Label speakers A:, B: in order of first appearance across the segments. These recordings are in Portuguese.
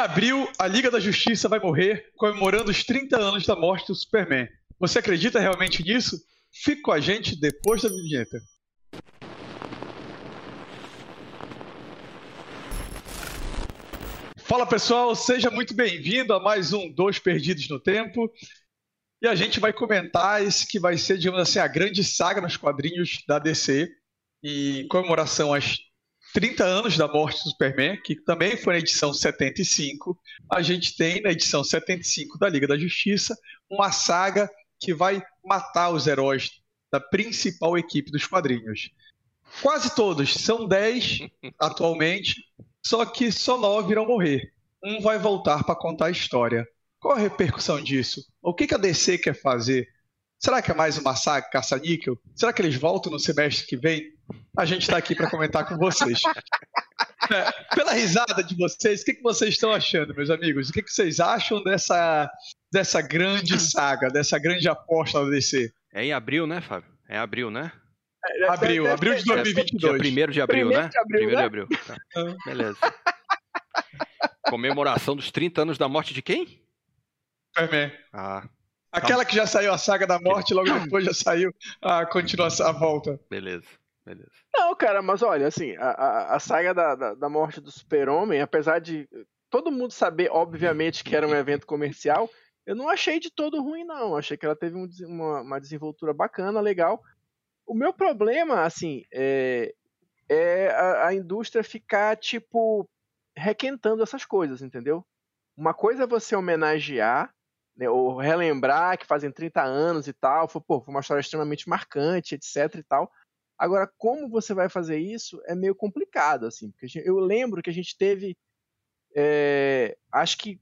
A: abril, a Liga da Justiça vai morrer comemorando os 30 anos da morte do Superman. Você acredita realmente nisso? Fique com a gente depois da vinheta. Fala pessoal, seja muito bem-vindo a mais um Dois Perdidos no Tempo. E a gente vai comentar esse que vai ser, digamos assim, a grande saga nos quadrinhos da DC, em comemoração às 30 anos da morte do Superman, que também foi na edição 75. A gente tem na edição 75 da Liga da Justiça uma saga que vai matar os heróis da principal equipe dos quadrinhos. Quase todos, são 10 atualmente, só que só 9 irão morrer. Um vai voltar para contar a história. Qual a repercussão disso? O que, que a DC quer fazer? Será que é mais uma saga caça-níquel? Será que eles voltam no semestre que vem? A gente está aqui para comentar com vocês. É, pela risada de vocês, o que, que vocês estão achando, meus amigos? O que, que vocês acham dessa, dessa grande saga, dessa grande aposta da DC?
B: É em abril, né, Fábio? É em abril, né?
A: É, abril, abril de 2022.
B: Dia 1 de abril,
C: Primeiro
B: né?
C: de abril,
B: 1
C: né?
B: de abril. Tá. Beleza. Comemoração dos 30 anos da morte de quem?
A: Superman.
B: Ah,
A: Aquela que já saiu a saga da morte, logo depois já saiu a continuação, a volta.
B: beleza. Beleza.
C: Não, cara, mas olha, assim, a, a, a saga da, da, da morte do Super-Homem, apesar de todo mundo saber, obviamente, que era um evento comercial, eu não achei de todo ruim, não. Achei que ela teve um uma, uma desenvoltura bacana, legal. O meu problema, assim, é, é a, a indústria ficar, tipo, requentando essas coisas, entendeu? Uma coisa é você homenagear, né, ou relembrar que fazem 30 anos e tal, foi, pô, foi uma história extremamente marcante, etc e tal. Agora, como você vai fazer isso é meio complicado, assim, porque eu lembro que a gente teve, é, acho que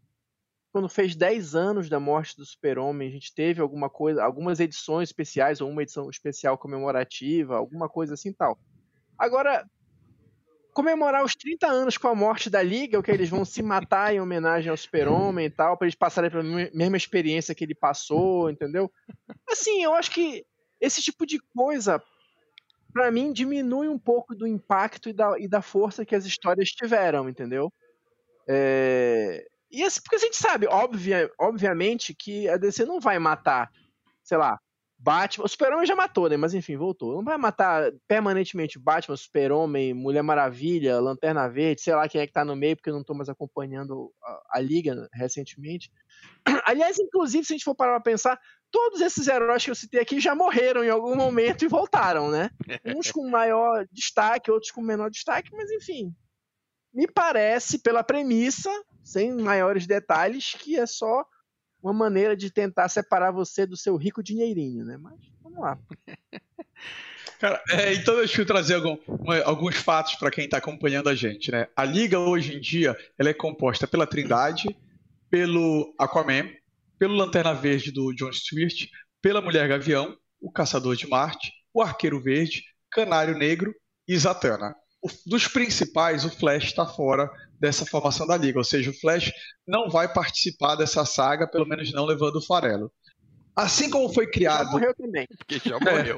C: quando fez 10 anos da morte do Super-Homem, a gente teve alguma coisa, algumas edições especiais, ou uma edição especial comemorativa, alguma coisa assim tal. Agora, comemorar os 30 anos com a morte da Liga, o que eles vão se matar em homenagem ao Super-Homem e tal, para eles passarem pela me- mesma experiência que ele passou, entendeu? Assim, eu acho que esse tipo de coisa, pra mim, diminui um pouco do impacto e da, e da força que as histórias tiveram, entendeu? É, E assim, porque a gente sabe, obvia, obviamente, que a DC não vai matar, sei lá, Batman. O Super-Homem já matou, né? Mas enfim, voltou. Não vai matar permanentemente Batman, Super-Homem, Mulher Maravilha, Lanterna Verde, sei lá quem é que tá no meio, porque eu não tô mais acompanhando a, a Liga recentemente. Aliás, inclusive, se a gente for parar pra pensar, todos esses heróis que eu citei aqui já morreram em algum momento e voltaram, né? Uns com maior destaque, outros com menor destaque, mas enfim. Me parece, pela premissa, sem maiores detalhes, que é só uma maneira de tentar separar você do seu rico dinheirinho, né? Mas vamos lá.
A: Cara, é, então deixa eu trazer algum- alguns fatos para quem está acompanhando a gente, né? A liga hoje em dia ela é composta pela Trindade, pelo Aquaman, pelo Lanterna Verde do John Stewart, pela Mulher Gavião, o Caçador de Marte, o Arqueiro Verde, Canário Negro e Zatanna. O- dos principais, o Flash está fora dessa formação da liga, ou seja, o Flash não vai participar dessa saga, pelo menos não levando o farelo. Assim como foi
C: Já
A: criado
C: morreu também.
B: Porque já morreu.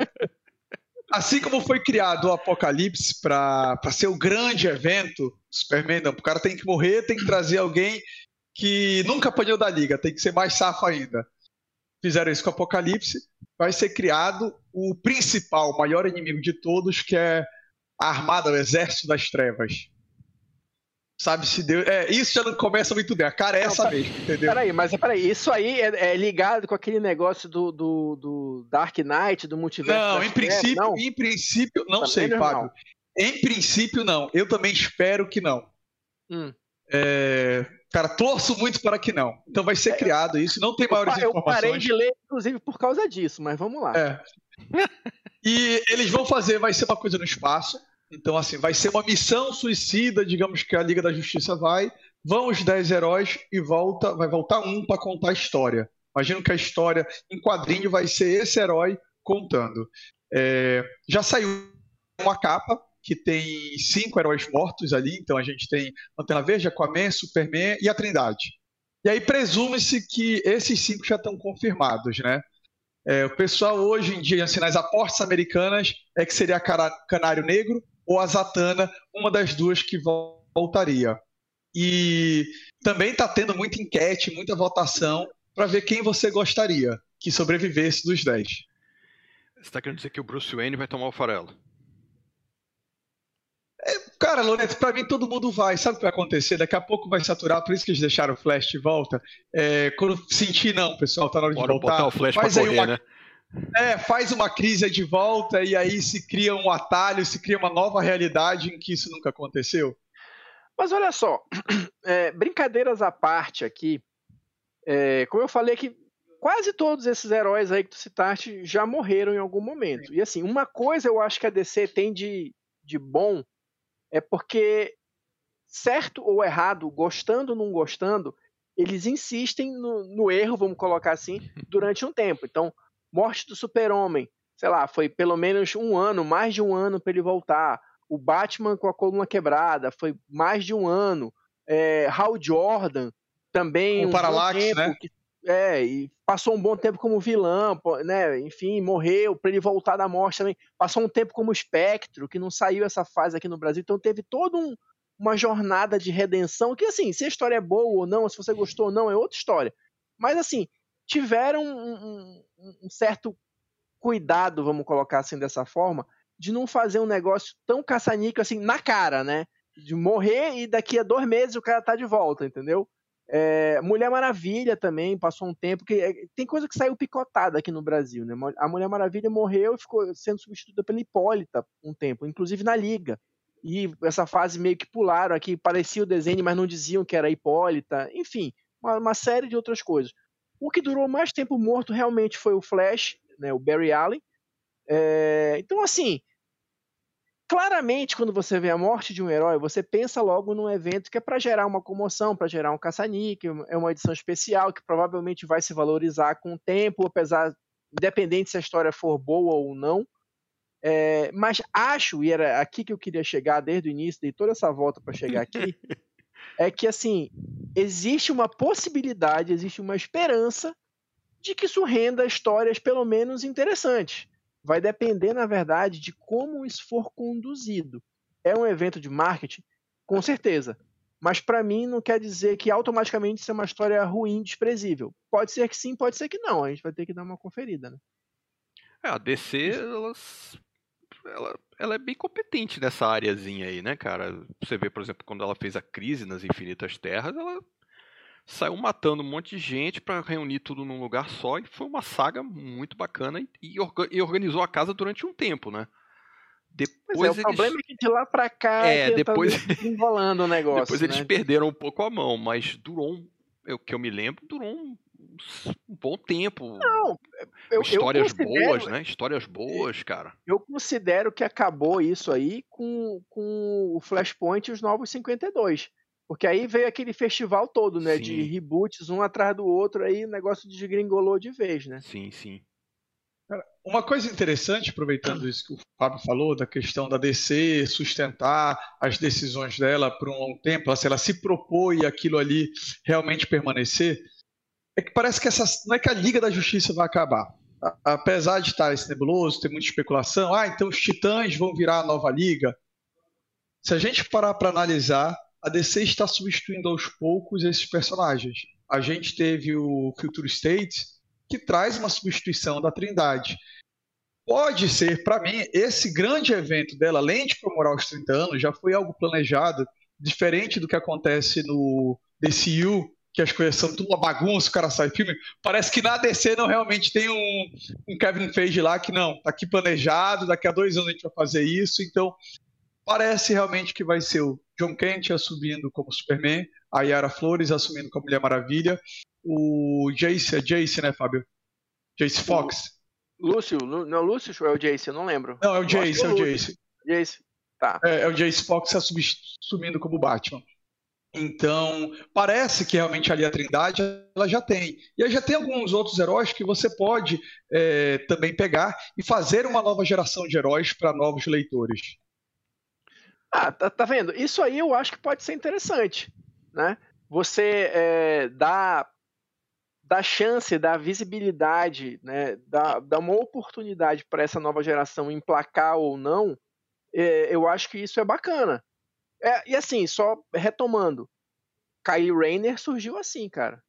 A: Assim como foi criado o Apocalipse para ser o grande evento, Superman não, o cara tem que morrer, tem que trazer alguém que nunca apanhou da liga, tem que ser mais safo ainda. Fizeram isso com o Apocalipse, vai ser criado o principal, o maior inimigo de todos, que é a Armada, o Exército das Trevas. Sabe se Deus. É, isso já não começa muito bem. A cara é
C: Não,
A: essa
C: tá-
A: mesmo, entendeu?
C: Peraí, mas peraí, isso aí é, é ligado com aquele negócio do, do, do Dark Knight, do multiverso?
A: Não, em princípio,
C: Não?
A: em princípio, não
C: Também
A: sei,
C: não,
A: Fábio. Em princípio, não. Eu também espero que não.
C: Hum.
A: É, cara, torço muito para que não. Então vai ser criado isso, não tem
C: É, Eu,
A: maiores
C: pa- eu parei
A: informações.
C: de ler, inclusive, por causa disso, mas vamos lá.
A: É. E eles vão fazer, vai ser uma coisa no espaço. Então, assim, vai ser uma missão suicida, digamos que a Liga da Justiça vai. Vão os 10 heróis e volta, vai voltar um para contar a história. Imagino que a história em quadrinho vai ser esse herói contando. É, já saiu uma capa que tem cinco heróis mortos ali, então a gente tem Lanterna Verde, Aquaman, Superman e a Trindade. E aí presume-se que esses cinco já estão confirmados, né? É, o pessoal hoje em dia, assim, nas apostas americanas, é que seria Canário Negro ou a Zatanna, uma das duas que vol- voltaria. E também está tendo muita enquete, muita votação para ver quem você gostaria que sobrevivesse dos 10.
B: Você está querendo dizer que o Bruce Wayne vai tomar o farelo?
A: Cara, Loreto, pra mim todo mundo vai. Sabe o que vai acontecer? Daqui a pouco vai saturar, por isso que eles deixaram o Flash de volta. É, quando sentir, não, pessoal, tá na hora de
B: Bora
A: voltar.
B: botar o Flash
A: faz
B: pra
A: aí
B: correr,
A: uma,
B: né?
A: é, faz uma crise de volta e aí se cria um atalho, se cria uma nova realidade em que isso nunca aconteceu.
C: Mas olha só, é, brincadeiras à parte aqui, é, como eu falei que quase todos esses heróis aí que tu citaste já morreram em algum momento. E assim, uma coisa eu acho que a DC tem de, de bom é porque, certo ou errado, gostando ou não gostando, eles insistem no, no erro, vamos colocar assim, durante um tempo. Então, morte do super-homem, sei lá, foi pelo menos um ano, mais de um ano para ele voltar. O Batman com a coluna quebrada, foi mais de um ano. É, Hal Jordan, também
A: O
C: um
A: Parallax, né?
C: que- é, e passou um bom tempo como vilão, né? Enfim, morreu para ele voltar da morte também. Passou um tempo como espectro, que não saiu essa fase aqui no Brasil. Então teve toda um, uma jornada de redenção. Que assim, se a história é boa ou não, se você gostou ou não, é outra história. Mas assim, tiveram um, um- um certo cuidado, vamos colocar assim dessa forma, de não fazer um negócio tão caçanico assim na cara, né? De morrer e daqui a dois meses o cara tá de volta, entendeu? É, Mulher Maravilha também passou um tempo que é, tem coisa que saiu picotada aqui no Brasil, né? A Mulher Maravilha morreu e ficou sendo substituída pela Hipólita um tempo, inclusive na Liga. E essa fase meio que pularam aqui, parecia o desenho, mas não diziam que era Hipólita. Enfim, uma, uma série de outras coisas. O que durou mais tempo morto realmente foi o Flash, né? O Barry Allen. É, então, assim, claramente, quando você vê a morte de um herói, você pensa logo num evento que é para gerar uma comoção, para gerar um caça-níquel, é uma edição especial que provavelmente vai se valorizar com o tempo, apesar, independente se a história for boa ou não. É, mas acho, e era aqui que eu queria chegar desde o início, dei toda essa volta para chegar aqui, é que assim, existe uma possibilidade, existe uma esperança de que isso renda histórias pelo menos interessantes vai depender, na verdade, de como isso for conduzido. É um evento de marketing? Com certeza. Mas para mim não quer dizer que automaticamente isso é uma história ruim, desprezível. Pode ser que sim, pode ser que não. A gente vai ter que dar uma conferida, né?
B: É, a DC, ela, ela, ela é bem competente nessa áreazinha aí, né, cara? Você vê, por exemplo, quando ela fez a crise nas Infinitas Terras, ela saiu matando um monte de gente pra reunir tudo num lugar só e foi uma saga muito bacana e, e orga- organizou a casa durante um tempo, né?
C: Pois
B: Depois
C: é, o
B: eles,
C: problema é que de lá pra cá
B: É,
C: tenta
B: depois-
C: enrolando o negócio.
B: depois eles
C: né?
B: perderam um pouco a mão, mas durou um, eu que eu me lembro, durou um, um bom tempo.
C: Não, eu, eu
B: Histórias
C: considero-
B: boas, né? Histórias boas, cara.
C: Eu considero que acabou isso aí com, com o Flashpoint e os Novos 52. Porque aí veio aquele festival todo, né? De
B: Sim.
C: reboots um atrás do outro, aí o negócio desgringolou de vez, né?
B: Sim, sim.
A: Uma coisa interessante, aproveitando isso que o Fábio falou, da questão da DC sustentar as decisões dela por um longo tempo, se ela se propõe aquilo ali realmente permanecer, é que parece que essa, não é que a Liga da Justiça vai acabar. Apesar de estar esse nebuloso, ter muita especulação, ah, então os titãs vão virar a nova Liga. Se a gente parar para analisar, a DC está substituindo aos poucos esses personagens. A gente teve o Future State, que traz uma substituição da Trindade. Pode ser, para mim, esse grande evento dela, além de comemorar os 30 anos, já foi algo planejado, diferente do que acontece no DCU, que as coisas são tudo uma bagunça, o cara sai filme. Parece que na DC não realmente tem um, um Kevin Feige lá que não, tá aqui planejado, daqui a dois anos a gente vai fazer isso, então parece realmente que vai ser o John Kent assumindo como Superman, a Yara Flores assumindo como Mulher Maravilha, o Jace, é Jace, né, Fábio? Jace Fox.
C: Lúcio, não, Lúcio ou é o Jace? Eu não lembro.
A: Não, é o
C: que
A: Jace,
C: é
A: é
C: o.
A: Jace.
C: Jace. Tá.
A: É, é o Jace Fox assumindo como Batman. Então, parece que realmente ali a Trindade ela já tem. E aí já tem alguns outros heróis que você pode é, também pegar e fazer uma nova geração de heróis para novos leitores.
C: Ah, tá, tá vendo? Isso aí eu acho que pode ser interessante, né? Você é, dá, chance, dá visibilidade, né? dá, dá uma oportunidade para essa nova geração emplacar ou não, é, eu acho que isso é bacana. É, e assim, só retomando, Kyle Rayner surgiu assim, cara.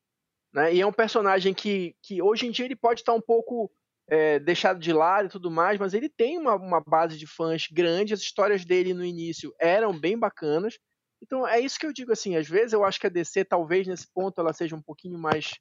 C: Né? E é um personagem que, que hoje em dia ele pode estar um pouco é, deixado de lado e tudo mais, mas ele tem uma, uma base de fãs grande. As histórias dele no início eram bem bacanas. Então é isso que eu digo assim. Às vezes eu acho que a DC, talvez nesse ponto, ela seja um pouquinho mais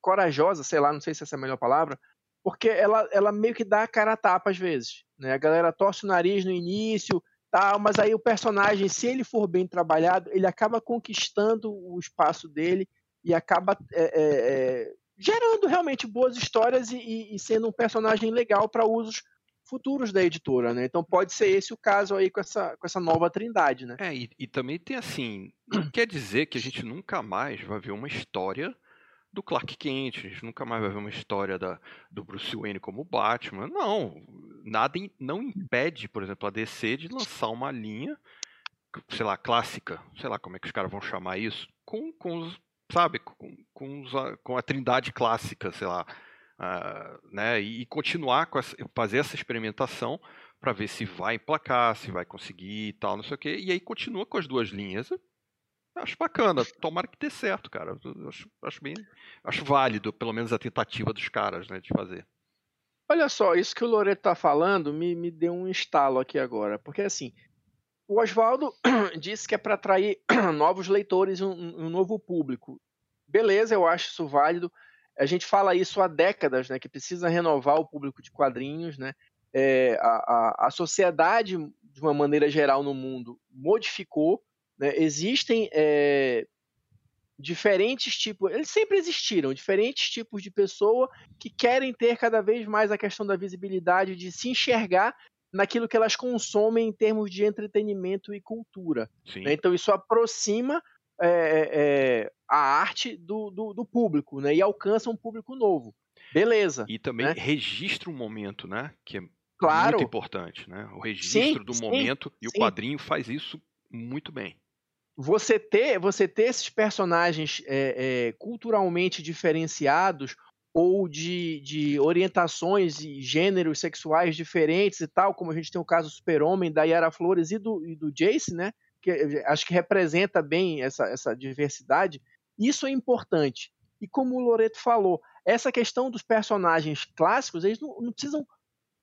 C: corajosa, sei lá, não sei se essa é a melhor palavra, porque ela, ela meio que dá a cara a tapa às vezes. Né? A galera torce o nariz no início, tal, mas aí o personagem, se ele for bem trabalhado, ele acaba conquistando o espaço dele e acaba é, é, é gerando realmente boas histórias e, e sendo um personagem legal para usos futuros da editora, né? Então pode ser esse o caso aí com essa, com essa nova trindade, né?
B: É, e, e também tem assim, quer dizer que a gente nunca mais vai ver uma história do Clark Kent, a gente nunca mais vai ver uma história da, do Bruce Wayne como Batman. Não, nada não impede, por exemplo, a DC de lançar uma linha, sei lá, clássica, sei lá como é que os caras vão chamar isso, com, com os, sabe, com, com, os, com a trindade clássica, sei lá, uh, né, e, e continuar com essa, fazer essa experimentação para ver se vai emplacar, se vai conseguir e tal, não sei o quê, e aí continua com as duas linhas, Acho bacana, tomara que dê certo, cara. Acho, acho bem. Acho válido, pelo menos, a tentativa dos caras, né, de fazer.
C: Olha só, isso que o Loreto tá falando me, me deu um estalo aqui agora. Porque assim, o Oswaldo disse que é para atrair novos leitores, um, um, novo público. Beleza, eu acho isso válido. A gente fala isso há décadas, né? Que precisa renovar o público de quadrinhos, né? É, a, a, a sociedade, de uma maneira geral no mundo, modificou né? Existem é, diferentes tipos, eles sempre existiram, diferentes tipos de pessoa que querem ter cada vez mais a questão da visibilidade, de se enxergar naquilo que elas consomem em termos de entretenimento e cultura. Né? Então isso aproxima é, é, a arte do, do, do, público né? e alcança um público novo. Beleza.
B: E também
C: né?
B: registra um momento, né? Que é
C: claro.
B: muito importante, né? O registro sim, do sim, momento e sim. o quadrinho faz isso muito bem
C: você ter, você ter esses personagens é, é, culturalmente diferenciados ou de, de orientações e gêneros sexuais diferentes e tal, como a gente tem o caso do Super-Homem, da Yara Flores e do, e do Jace, né? Que acho que representa bem essa, essa diversidade. Isso é importante. E como o Loreto falou, essa questão dos personagens clássicos, eles não, não precisam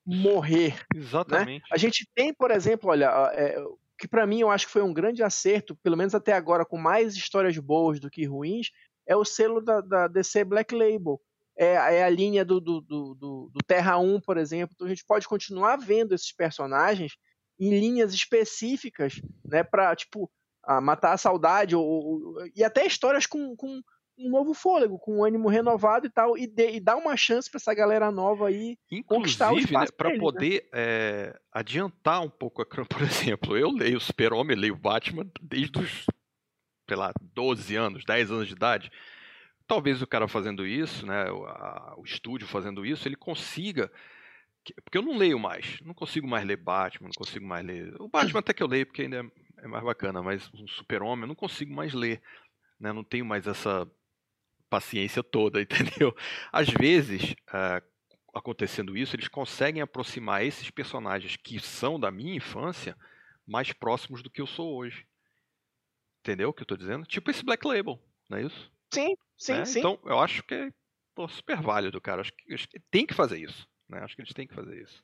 C: morrer.
B: Né? Exatamente. Né?
C: A gente tem, por exemplo, olha, é, que para mim eu acho que foi um grande acerto, pelo menos até agora, com mais histórias boas do que ruins, é o selo da, da DC Black Label. É, é a linha do, do, do, do, Terra 1, por exemplo. Então a gente pode continuar vendo esses personagens em linhas específicas, né, para tipo, matar a saudade, ou, ou, e até histórias com, com um novo fôlego, com um ânimo renovado e tal, e, de, e dar uma chance para essa galera nova aí Inclusive, conquistar o né, espaço
B: né, para poder né? é, adiantar um pouco a por exemplo, eu leio Super-Homem, leio Batman desde os, sei lá, 12 anos, 10 anos de idade. Talvez o cara fazendo isso, né, o, a, o estúdio fazendo isso, ele consiga porque eu não leio mais, não consigo mais ler Batman, não consigo mais ler. O Batman até que eu leio porque ainda é, é mais bacana, mas o Super-Homem eu não consigo mais ler, né? Não tenho mais essa paciência toda, entendeu? Às vezes, uh, acontecendo isso, eles conseguem aproximar esses personagens que são da minha infância mais próximos do que eu sou hoje. Entendeu o que eu estou dizendo? Tipo esse Black Label, não é isso?
C: Sim, sim,
B: né?
C: sim.
B: Então, eu acho que é pô, super válido, cara. Acho que, acho que tem que fazer isso. Né? Acho que eles têm que fazer isso.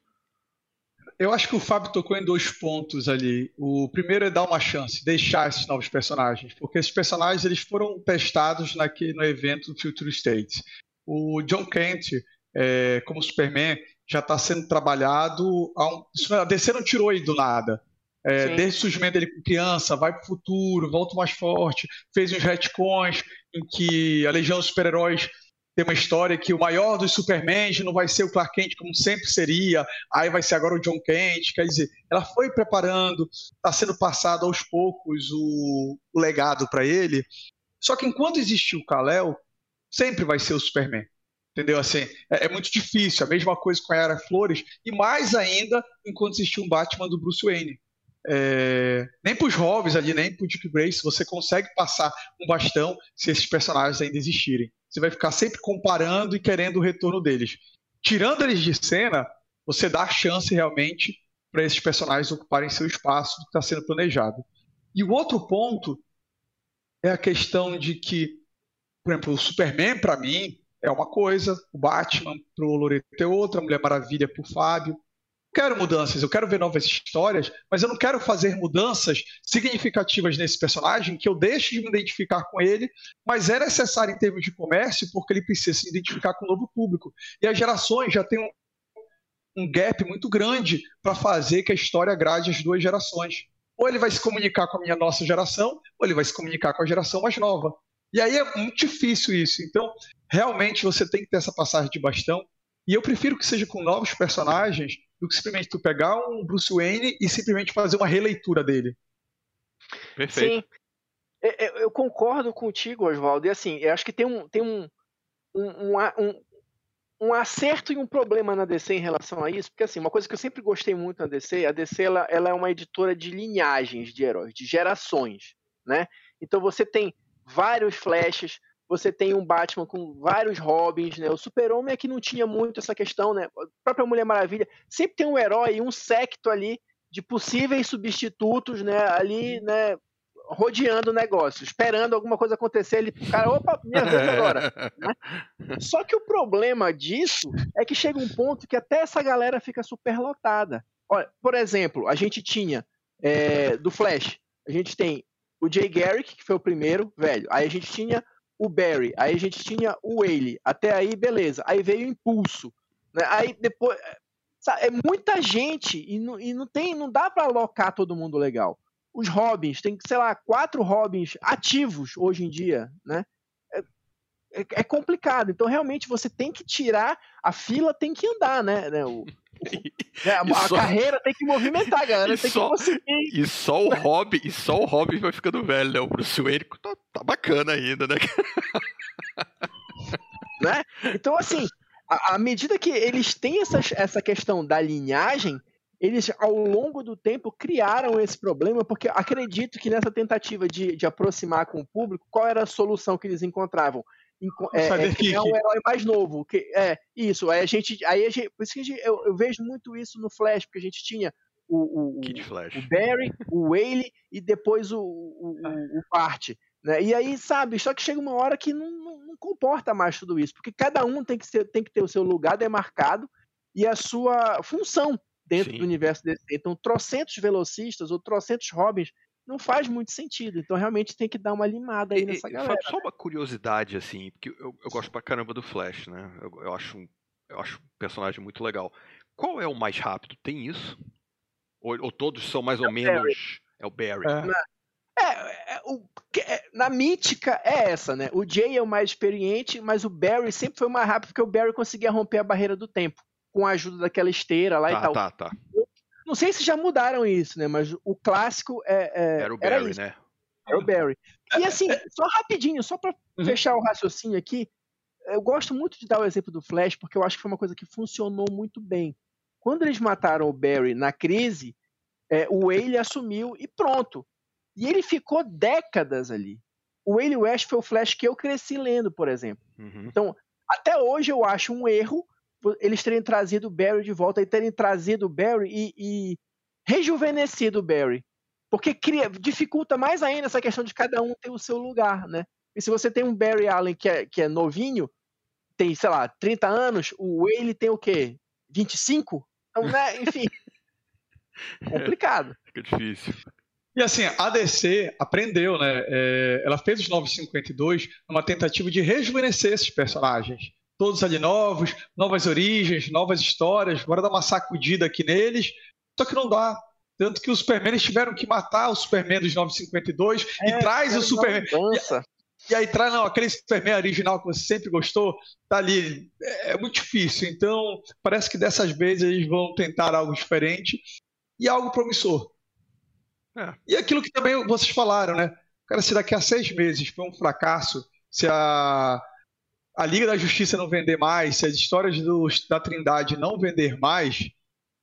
A: Eu acho que o Fábio tocou em dois pontos ali. O primeiro é dar uma chance, deixar esses novos personagens, porque esses personagens eles foram testados naquele, no evento do Future States. O John Kent, é, como Superman, já está sendo trabalhado. A, um, a DC não tirou ele do nada. É, desde o surgimento dele com criança, vai para o futuro, volta mais forte, fez uns retcons em que a Legião dos Super-Heróis tem uma história que o maior dos Supermans não vai ser o Clark Kent como sempre seria, aí vai ser agora o John Kent, quer dizer, ela foi preparando, está sendo passado aos poucos o, o legado para ele. Só que enquanto existiu o Kal-El, sempre vai ser o Superman. Entendeu? Assim, é, é, muito difícil. A mesma coisa com a Era Flores, e mais ainda enquanto existiu um Batman do Bruce Wayne. É, nem para os Hobbs ali, nem para o Dick Grace, você consegue passar um bastão se esses personagens ainda existirem você vai ficar sempre comparando e querendo o retorno deles. Tirando eles de cena, você dá chance realmente para esses personagens ocuparem seu espaço que está sendo planejado. E o outro ponto é a questão de que, por exemplo, o Superman, para mim, é uma coisa, o Batman pro Loreto é outra, a Mulher Maravilha pro Fábio. Quero mudanças, eu quero ver novas histórias, mas eu não quero fazer mudanças significativas nesse personagem que eu deixe de me identificar com ele, mas é necessário em termos de comércio porque ele precisa se identificar com o novo público. E as gerações já têm um, um gap muito grande para fazer que a história agrade as duas gerações. Ou ele vai se comunicar com a minha nossa geração, ou ele vai se comunicar com a geração mais nova. E aí é muito difícil isso. Então, realmente você tem que ter essa passagem de bastão. E eu prefiro que seja com novos personagens do que simplesmente tu pegar um Bruce Wayne e simplesmente fazer uma releitura dele.
C: Perfeito. Sim. Eu, eu concordo contigo, Oswaldo. E assim, eu acho que tem um, tem um, um, um, um, acerto e um problema na DC em relação a isso, porque assim, uma coisa que eu sempre gostei muito na DC, a DC ela, ela é uma editora de linhagens de heróis, de gerações, né? Então você tem vários flashes, você tem um Batman com vários Robins, né? O Super-Homem é que não tinha muito essa questão, né? A própria Mulher Maravilha sempre tem um herói e um secto ali de possíveis substitutos, né? Ali, né? Rodeando o negócio, esperando alguma coisa acontecer, ele, o cara, opa, minha vez agora. né? Só que o problema disso é que chega um ponto que até essa galera fica superlotada. Olha, por exemplo, a gente tinha é, do Flash, a gente tem o Jay Garrick, que foi o primeiro, velho. Aí a gente tinha o Barry, aí a gente tinha o Whaley. Até aí, beleza. Aí veio o Impulso. Né? Aí depois. Sabe, é muita gente e não, e não tem, não dá para alocar todo mundo legal. Os Robins, tem, sei lá, quatro Robins ativos hoje em dia, né? É, é, complicado. Então, realmente, você tem que tirar, a fila tem que andar, né? né o, é, a, a só... carreira tem que movimentar, galera. Tem só... que conseguir.
B: E só o hobby, e só o hobby vai ficando velho, né? O Bruce Wayne tá, tá bacana ainda, né?
C: né? Então, assim, à medida que eles têm essa, essa questão da linhagem, eles, ao longo do tempo, criaram esse problema, porque acredito que nessa tentativa de, de aproximar com o público, qual era a solução que eles encontravam? É, é, é um herói mais novo. Que, é, isso. Aí a gente. Aí a gente, por isso que gente, eu, eu, vejo muito isso no Flash, porque a gente tinha o, o, o Barry, o Whaley e depois o, o, o, o Bart. Né? E aí, sabe, só que chega uma hora que não, não, não, comporta mais tudo isso, porque cada um tem que, ser, tem que ter o seu lugar demarcado e a sua função dentro Sim. do universo desse. Então, trocentos velocistas ou trocentos Robins não faz muito sentido. Então realmente tem que dar uma limada aí e, nessa galera.
B: Só uma curiosidade, assim, porque eu, eu gosto pra caramba do Flash, né? Eu, eu, acho um, eu acho um personagem muito legal. Qual é o mais rápido? Tem isso? Ou, ou todos são mais é ou menos. Barry. É o Barry. É.
C: Na, é, é, o, é, na mítica é essa, né? O Jay é o mais experiente, mas o Barry sempre foi mais rápido porque o Barry conseguia romper a barreira do tempo com a ajuda daquela esteira lá
B: tá,
C: e tal.
B: Tá, tá.
C: Não sei se já mudaram isso, né? Mas o clássico é. é
B: era o Barry, era né?
C: Era o Barry. E assim, só rapidinho, só para uhum. fechar o raciocínio aqui, eu gosto muito de dar o exemplo do Flash, porque eu acho que foi uma coisa que funcionou muito bem. Quando eles mataram o Barry na crise, é, o Whaley assumiu e pronto. E ele ficou décadas ali. O Whaley West foi o Flash que eu cresci lendo, por exemplo. Uhum. Então, até hoje eu acho um erro eles terem trazido o Barry de volta e terem trazido o Barry e, e rejuvenescido o Barry. Porque cria, dificulta mais ainda essa questão de cada um ter o seu lugar, né? E se você tem um Barry Allen que é, que é novinho, tem, sei lá, 30 anos, o Whaley tem o quê? 25? Então, né, enfim. complicado.
B: Fica difícil.
A: E assim, a DC aprendeu, né? É, ela fez os 952 numa tentativa de rejuvenescer esses personagens todos ali novos, novas origens, novas histórias, bora dar uma sacudida aqui neles. Só que não dá. Tanto que os Superman eles tiveram que matar o Superman dos 952 é, e traz o Superman. E, e, aí traz, não, aquele Superman original que você sempre gostou, tá ali. É, é muito difícil. Então, parece que dessas vezes eles vão tentar algo diferente e algo promissor. É. E aquilo que também vocês falaram, né? Cara, se daqui a seis meses foi um fracasso, se a a Liga da Justiça não vender mais, se as histórias do, da Trindade não vender mais,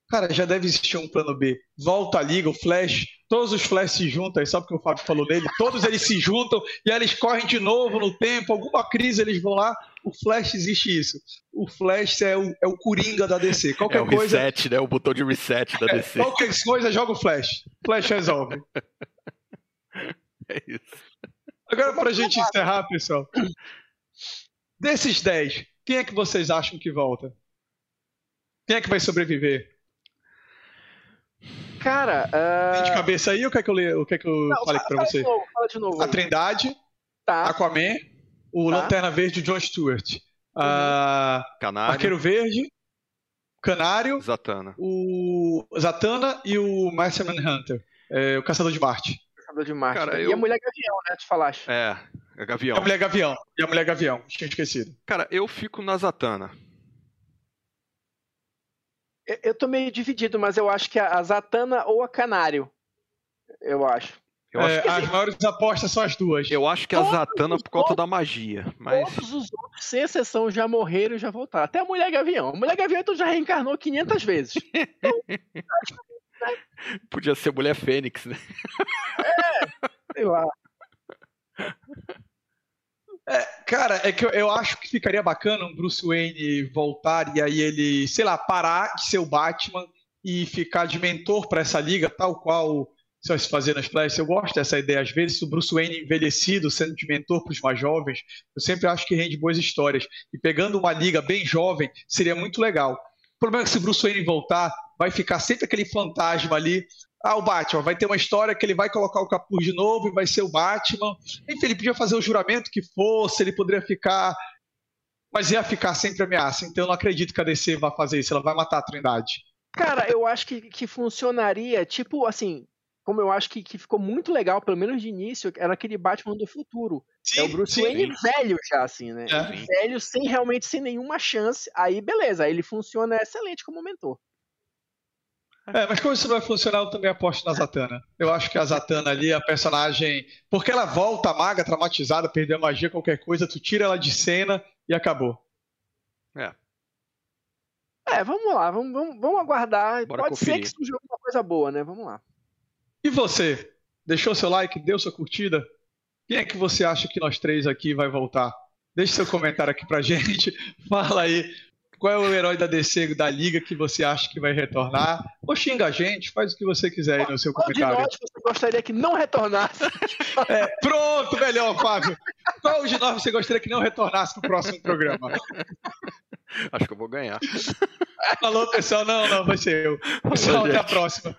A: cara, já deve existir um plano B. Volta a Liga, o Flash, todos os Flash se juntam, só porque o Fábio falou dele, todos eles se juntam e aí eles correm de novo no tempo, alguma crise eles vão lá. O Flash existe isso. O Flash é o, é o Coringa da DC. Qualquer é o
B: coisa. Reset, né? O botão de reset da
A: é,
B: DC.
A: Qualquer coisa, joga o Flash. Flash resolve.
B: É isso.
A: Agora, pra gente encerrar, pessoal. Desses 10, quem é que vocês acham que volta? Quem é que vai sobreviver?
C: Cara,
A: Tem de
C: uh...
A: cabeça aí ou quer que eu, le... o que é que eu
C: Não,
A: falei pra você?
C: de novo, fala de novo.
A: A. Trindade,
C: Tá,
A: Aquaman, o
C: Tá.
A: Lanterna Verde, o John Stewart. Ah,
B: Canário,
A: Arqueiro Verde, Canário,
B: Zatana.
A: o Zatanna e o Martian Manhunter, é, o Caçador de Marte.
C: Caçador de Marte.
B: Cara,
C: E
B: eu-
C: a Mulher Gavião, né? Tu falaste.
B: É, é Gavião.
A: a Mulher Gavião. E a Mulher Gavião, tinha esquecido.
B: Cara, eu fico na Zatana.
C: Eu, eu tô meio dividido, mas eu acho que a, a Zatanna ou a Canário. Eu acho.
B: Eu,
A: É,
B: acho,
A: as maiores apostas são as duas.
B: eu acho que a
C: Todos
B: Zatana
C: os
B: por conta
C: outros-
B: da magia. Mas
C: Todos os outros, sem exceção, já morreram e já voltaram. Até a Mulher Gavião. A Mulher Gavião então já reencarnou 500 vezes.
B: podia ser Mulher Fênix, né?
C: Sei lá.
A: Cara, é que eu, eu acho que ficaria bacana um Bruce Wayne voltar e aí ele, sei lá, parar de ser o Batman e ficar de mentor para essa liga, tal qual vai se fazer nas Flash. Eu gosto dessa ideia. Às vezes, o Bruce Wayne envelhecido, sendo de mentor para os mais jovens, eu sempre acho que rende boas histórias. E pegando uma liga bem jovem, seria muito legal. O problema é que se o Bruce Wayne voltar, vai ficar sempre aquele fantasma ali. Ah, o Batman, vai ter uma história que ele vai colocar o capuz de novo e vai ser o Batman. Enfim, ele podia fazer o juramento que fosse, ele poderia ficar. Mas ia ficar sempre ameaça. Então eu não acredito que a DC vá fazer isso. Ela vai matar a Trindade.
C: Cara, eu acho que, que funcionaria, tipo, assim, como eu acho que, que ficou muito legal, pelo menos de início, era aquele Batman do futuro. é o Bruce
A: sim.
C: Wayne velho já, assim, né?
A: É.
C: Velho, sem realmente, sem nenhuma chance. Aí, beleza, aí ele funciona excelente como mentor.
A: É, mas como isso não vai funcionar, eu também aposto na Zatanna. Eu acho que a Zatanna ali, a personagem. Porque ela volta maga, traumatizada, perdeu a magia, qualquer coisa, tu tira ela de cena e acabou.
C: É, vamos lá, vamos, vamos, vamos aguardar.
B: Bora
C: Pode ser
B: conferir.
C: que surja alguma coisa boa, né? Vamos lá.
A: E você? Deixou seu like, deu sua curtida? Quem é que você acha que nós três aqui vai voltar? Deixe seu comentário aqui pra gente. Fala aí qual é o herói da DC da Liga que você acha que vai retornar. Ou xinga a gente, faz o que você quiser aí no seu
C: Qual de
A: comentário.
C: nós você gostaria que não retornasse?
A: É, pronto, melhor, Fábio. Qual de nós você gostaria que não retornasse pro próximo programa?
B: Acho que eu vou ganhar.
A: Falou, pessoal. Não, não, vai ser eu. Pessoal, até a próxima.